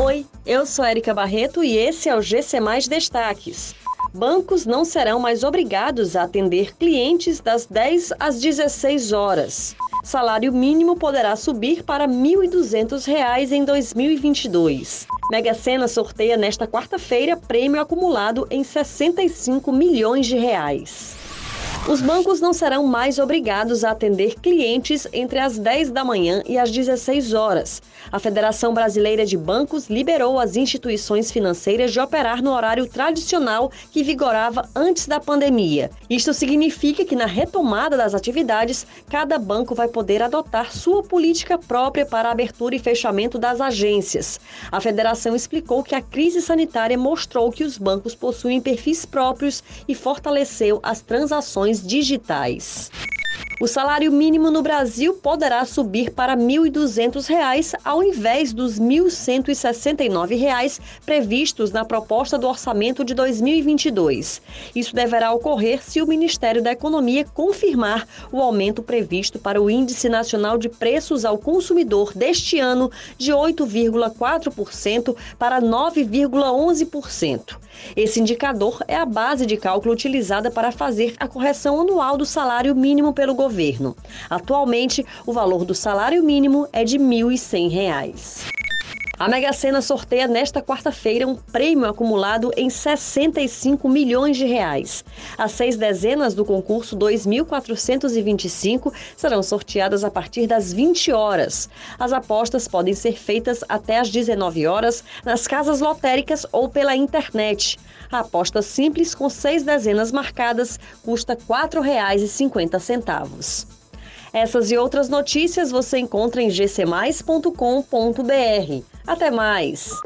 Oi, eu sou Erika Barreto e esse é o GC Mais Destaques. Bancos não serão mais obrigados a atender clientes das 10 às 16 horas. Salário mínimo poderá subir para R$ 1.200 em 2022. Mega Sena sorteia nesta quarta-feira prêmio acumulado em 65 milhões de reais. Os bancos não serão mais obrigados a atender clientes entre as 10 da manhã e as 16 horas. A Federação Brasileira de Bancos liberou as instituições financeiras de operar no horário tradicional que vigorava antes da pandemia. Isto significa que na retomada das atividades, cada banco vai poder adotar sua política própria para a abertura e fechamento das agências. A federação explicou que a crise sanitária mostrou que os bancos possuem perfis próprios e fortaleceu as transações digitais. O salário mínimo no Brasil poderá subir para R$ 1.200 ao invés dos R$ 1.169 previstos na proposta do orçamento de 2022. Isso deverá ocorrer se o Ministério da Economia confirmar o aumento previsto para o Índice Nacional de Preços ao Consumidor deste ano de 8,4% para 9,11%. Esse indicador é a base de cálculo utilizada para fazer a correção anual do salário mínimo pelo governo. Atualmente, o valor do salário mínimo é de R$ 1.100. A Mega Sena sorteia nesta quarta-feira um prêmio acumulado em 65 milhões de reais. As seis dezenas do concurso 2425 serão sorteadas a partir das 20 horas. As apostas podem ser feitas até às 19 horas nas casas lotéricas ou pela internet. A aposta simples com seis dezenas marcadas custa R$ 4,50. Essas e outras notícias você encontra em gcmais.com.br. Até mais!